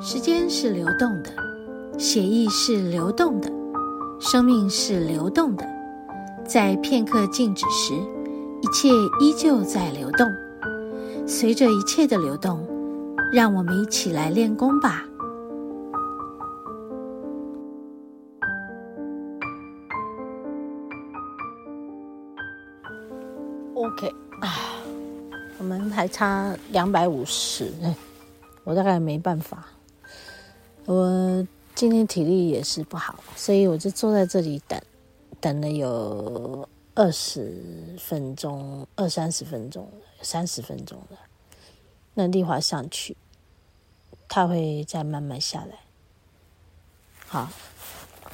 时间是流动的，血液是流动的，生命是流动的。在片刻静止时，一切依旧在流动。随着一切的流动，让我们一起来练功吧。OK 啊，我们还差两百五十，我大概没办法。我今天体力也是不好，所以我就坐在这里等，等了有二十分钟，二三十分钟，三十分钟了。那丽华上去，他会再慢慢下来。好，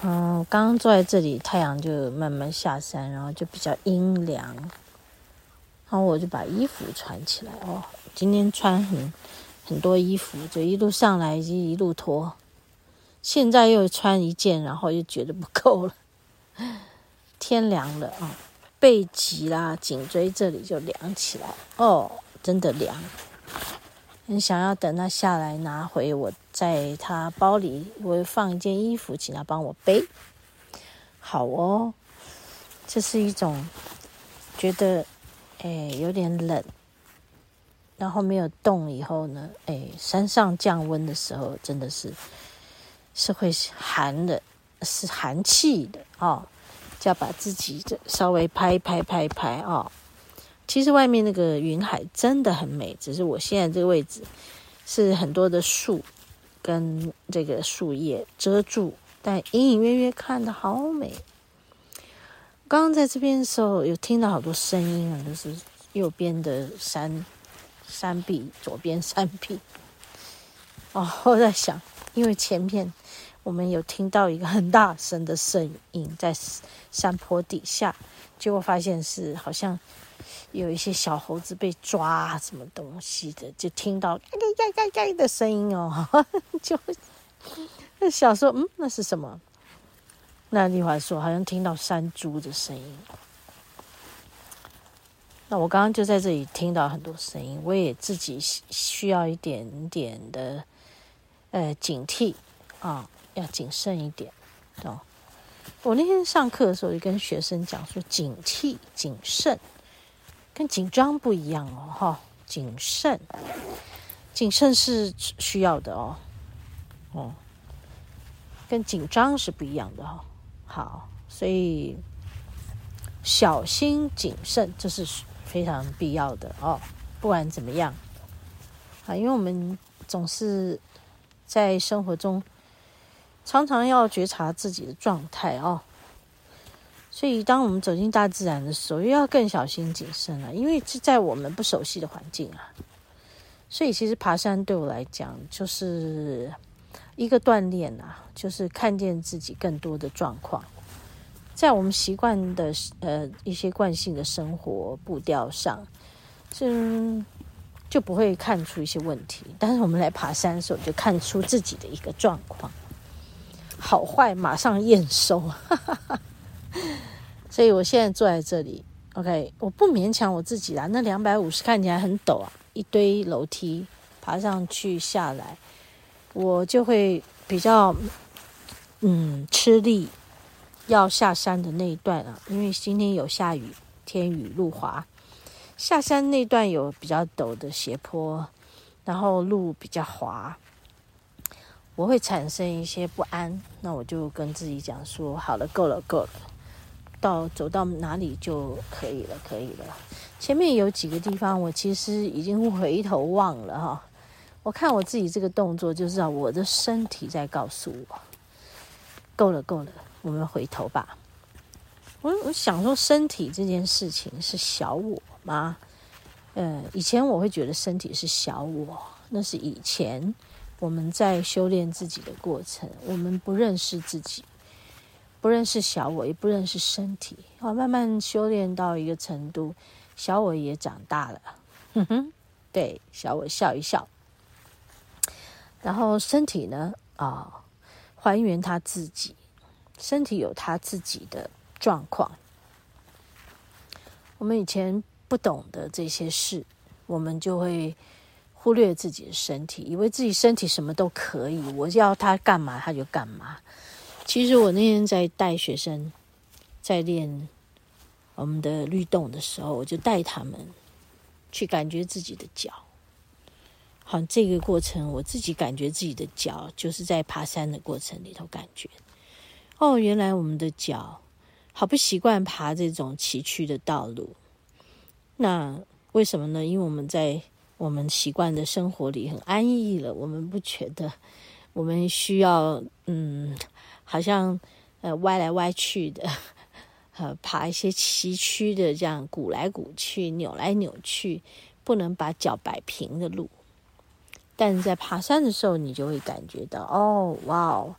嗯，刚刚坐在这里，太阳就慢慢下山，然后就比较阴凉。然后我就把衣服穿起来哦，今天穿很很多衣服，就一路上来就一路脱。现在又穿一件，然后又觉得不够了。天凉了啊，背脊啦、颈椎这里就凉起来哦，真的凉。很想要等他下来拿回我，在他包里，我放一件衣服，请他帮我背。好哦，这是一种觉得哎有点冷，然后没有动以后呢，哎山上降温的时候真的是。是会寒的，是寒气的哦，就要把自己这稍微拍拍拍拍哦。其实外面那个云海真的很美，只是我现在这个位置是很多的树跟这个树叶遮住，但隐隐约约看得好美。刚刚在这边的时候有听到好多声音啊，就是右边的山山壁，左边山壁。哦，我在想，因为前面。我们有听到一个很大声的声音在山坡底下，结果发现是好像有一些小猴子被抓什么东西的，就听到嘎嘎嘎嘎的声音哦，就小时候嗯，那是什么？那丽华说好像听到山猪的声音。那我刚刚就在这里听到很多声音，我也自己需要一点点的呃警惕啊。要谨慎一点，哦。我那天上课的时候就跟学生讲说，警惕、谨慎，跟紧张不一样哦，哈。谨慎，谨慎是需要的哦，哦，跟紧张是不一样的哦。好，所以小心谨慎这是非常必要的哦。不管怎么样，啊，因为我们总是在生活中。常常要觉察自己的状态哦，所以当我们走进大自然的时候，又要更小心谨慎了，因为是在我们不熟悉的环境啊。所以其实爬山对我来讲就是一个锻炼啊，就是看见自己更多的状况，在我们习惯的呃一些惯性的生活步调上，是就不会看出一些问题。但是我们来爬山的时候，就看出自己的一个状况。好坏马上验收，哈哈哈。所以我现在坐在这里，OK，我不勉强我自己啦。那两百五十看起来很陡啊，一堆楼梯爬上去下来，我就会比较嗯吃力。要下山的那一段啊，因为今天有下雨，天雨路滑，下山那段有比较陡的斜坡，然后路比较滑。我会产生一些不安，那我就跟自己讲说：好了，够了，够了，到走到哪里就可以了，可以了。前面有几个地方，我其实已经回头望了哈。我看我自己这个动作，就知道我的身体在告诉我：够了，够了，我们回头吧。我我想说，身体这件事情是小我吗？呃，以前我会觉得身体是小我，那是以前。我们在修炼自己的过程，我们不认识自己，不认识小我，也不认识身体。好，慢慢修炼到一个程度，小我也长大了。哼哼，对，小我笑一笑。然后身体呢？啊、还原他自己，身体有他自己的状况。我们以前不懂得这些事，我们就会。忽略自己的身体，以为自己身体什么都可以，我要他干嘛他就干嘛。其实我那天在带学生在练我们的律动的时候，我就带他们去感觉自己的脚。好，这个过程我自己感觉自己的脚，就是在爬山的过程里头感觉。哦，原来我们的脚好不习惯爬这种崎岖的道路。那为什么呢？因为我们在我们习惯的生活里很安逸了，我们不觉得我们需要嗯，好像呃歪来歪去的，呃爬一些崎岖的这样鼓来鼓去、扭来扭去，不能把脚摆平的路。但在爬山的时候，你就会感觉到哦，哇哦。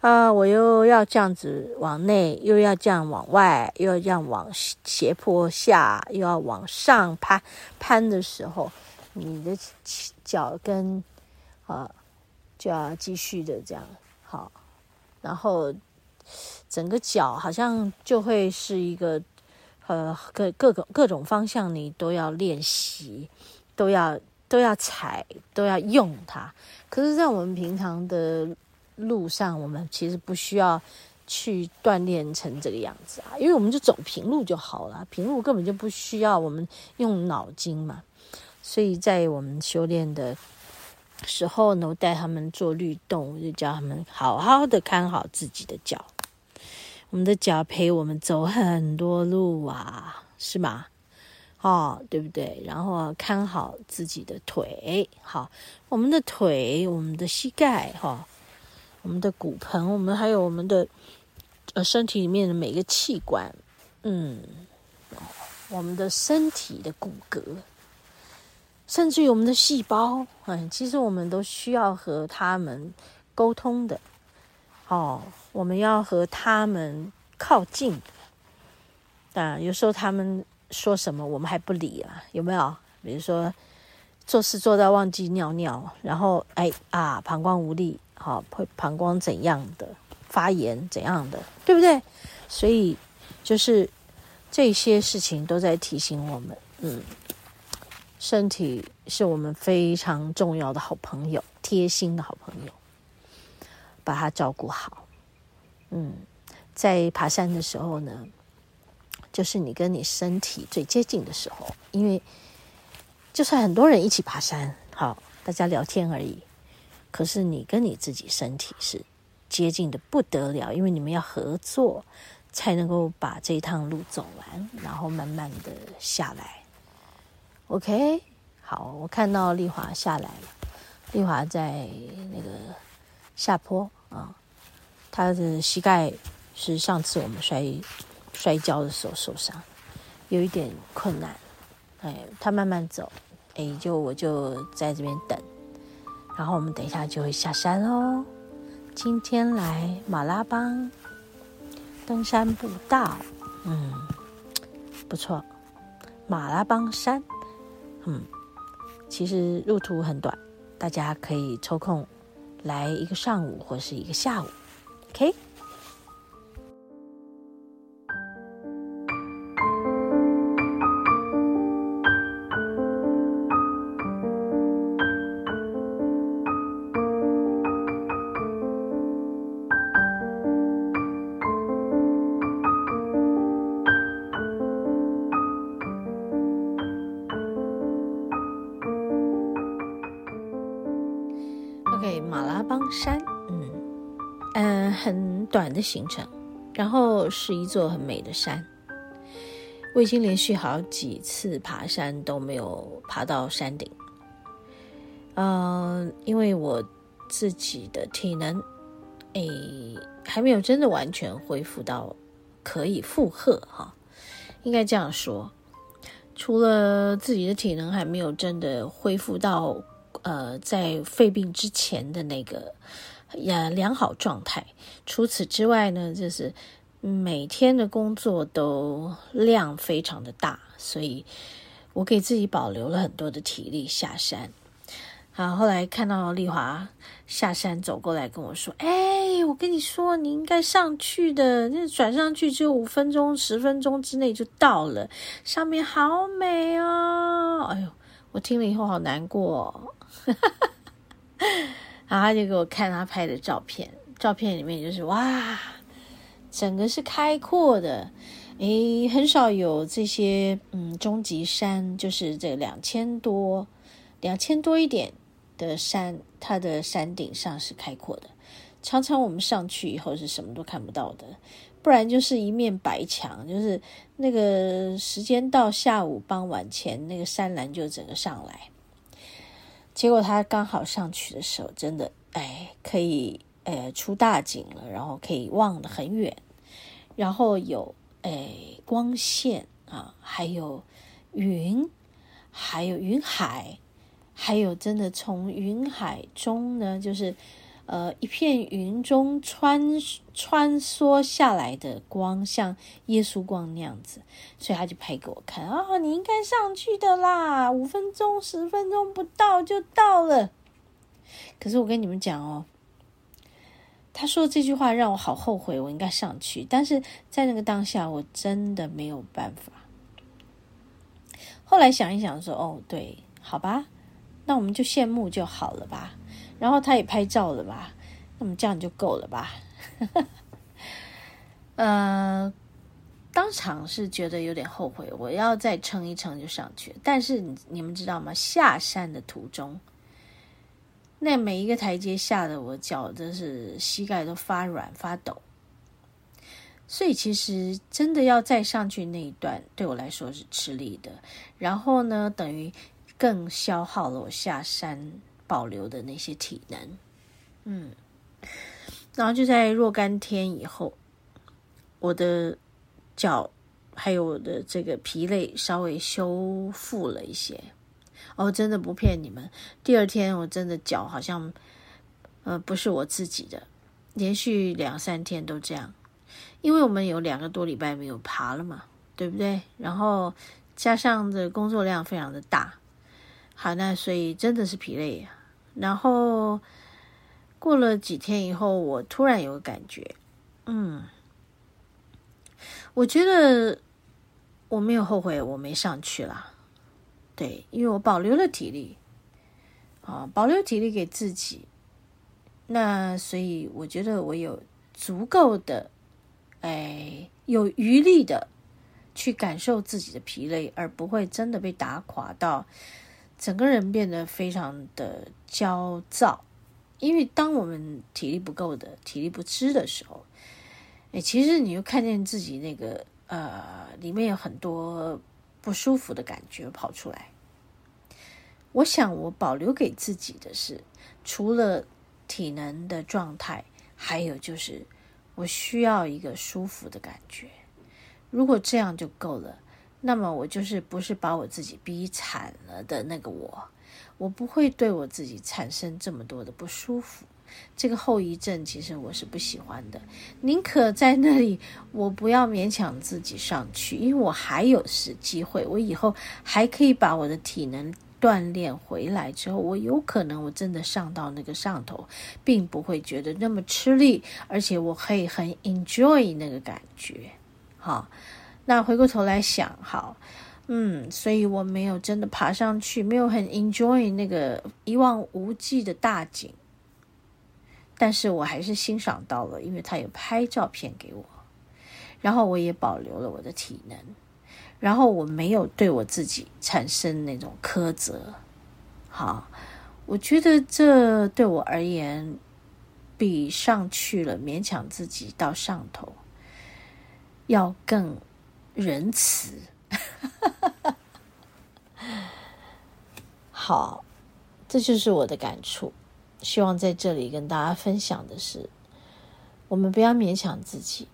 啊！我又要这样子往内，又要这样往外，又要这样往斜坡下，又要往上攀攀的时候，你的脚跟啊就要继续的这样好，然后整个脚好像就会是一个呃各各个各种方向你都要练习，都要都要踩，都要用它。可是，在我们平常的路上，我们其实不需要去锻炼成这个样子啊，因为我们就走平路就好了，平路根本就不需要我们用脑筋嘛。所以在我们修炼的时候呢，我带他们做律动，我就教他们好好的看好自己的脚。我们的脚陪我们走很多路啊，是吗？哦，对不对？然后看好自己的腿，好，我们的腿，我们的膝盖，哈、哦。我们的骨盆，我们还有我们的呃身体里面的每个器官，嗯，我们的身体的骨骼，甚至于我们的细胞，嗯，其实我们都需要和他们沟通的，哦，我们要和他们靠近，啊，有时候他们说什么我们还不理啊，有没有？比如说做事做到忘记尿尿，然后哎啊，膀胱无力。好，会膀胱怎样的发炎怎样的，对不对？所以就是这些事情都在提醒我们，嗯，身体是我们非常重要的好朋友，贴心的好朋友，把它照顾好。嗯，在爬山的时候呢，就是你跟你身体最接近的时候，因为就算很多人一起爬山，好，大家聊天而已。可是你跟你自己身体是接近的不得了，因为你们要合作，才能够把这一趟路走完，然后慢慢的下来。OK，好，我看到丽华下来了，丽华在那个下坡啊，她的膝盖是上次我们摔摔跤的时候受伤，有一点困难，哎，她慢慢走，哎，就我就在这边等。然后我们等一下就会下山喽。今天来马拉邦登山步道，嗯，不错。马拉邦山，嗯，其实路途很短，大家可以抽空来一个上午或是一个下午，OK。短的行程，然后是一座很美的山。我已经连续好几次爬山都没有爬到山顶，嗯、因为我自己的体能，哎，还没有真的完全恢复到可以负荷哈，应该这样说。除了自己的体能还没有真的恢复到。呃，在肺病之前的那个呀良好状态。除此之外呢，就是每天的工作都量非常的大，所以我给自己保留了很多的体力下山。好，后来看到丽华下山走过来跟我说：“哎，我跟你说，你应该上去的，那转上去只有五分钟、十分钟之内就到了，上面好美哦！”哎呦。我听了以后好难过哦。然后他就给我看他拍的照片，照片里面就是哇，整个是开阔的，诶，很少有这些嗯中级山，就是这两千多、两千多一点的山，它的山顶上是开阔的。常常我们上去以后是什么都看不到的，不然就是一面白墙，就是那个时间到下午傍晚前，那个山峦就整个上来。结果他刚好上去的时候，真的哎，可以呃出大景了，然后可以望得很远，然后有哎光线啊，还有云，还有云海，还有真的从云海中呢，就是。呃，一片云中穿穿梭下来的光，像耶稣光那样子，所以他就拍给我看啊，你应该上去的啦，五分钟、十分钟不到就到了。可是我跟你们讲哦，他说这句话让我好后悔，我应该上去，但是在那个当下，我真的没有办法。后来想一想说，哦，对，好吧，那我们就羡慕就好了吧。然后他也拍照了吧，那么这样就够了吧？呃，当场是觉得有点后悔，我要再撑一撑就上去。但是你你们知道吗？下山的途中，那每一个台阶下的我脚真是膝盖都发软发抖。所以其实真的要再上去那一段，对我来说是吃力的。然后呢，等于更消耗了我下山。保留的那些体能，嗯，然后就在若干天以后，我的脚还有我的这个疲累稍微修复了一些。哦，真的不骗你们，第二天我真的脚好像，呃，不是我自己的，连续两三天都这样，因为我们有两个多礼拜没有爬了嘛，对不对？然后加上的工作量非常的大，好，那所以真的是疲累呀。然后过了几天以后，我突然有个感觉，嗯，我觉得我没有后悔，我没上去啦，对，因为我保留了体力，啊，保留体力给自己，那所以我觉得我有足够的，哎，有余力的去感受自己的疲累，而不会真的被打垮到。整个人变得非常的焦躁，因为当我们体力不够的、体力不支的时候，哎，其实你又看见自己那个呃，里面有很多不舒服的感觉跑出来。我想，我保留给自己的是，除了体能的状态，还有就是我需要一个舒服的感觉。如果这样就够了。那么我就是不是把我自己逼惨了的那个我，我不会对我自己产生这么多的不舒服。这个后遗症其实我是不喜欢的，宁可在那里我不要勉强自己上去，因为我还有是机会，我以后还可以把我的体能锻炼回来之后，我有可能我真的上到那个上头，并不会觉得那么吃力，而且我可以很 enjoy 那个感觉，好。那回过头来想，好，嗯，所以我没有真的爬上去，没有很 enjoy 那个一望无际的大景，但是我还是欣赏到了，因为他有拍照片给我，然后我也保留了我的体能，然后我没有对我自己产生那种苛责，好，我觉得这对我而言，比上去了勉强自己到上头要更。仁慈，好，这就是我的感触。希望在这里跟大家分享的是，我们不要勉强自己，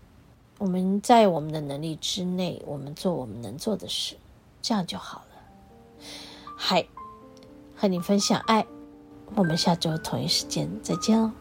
我们在我们的能力之内，我们做我们能做的事，这样就好了。嗨，和你分享爱，我们下周同一时间再见哦。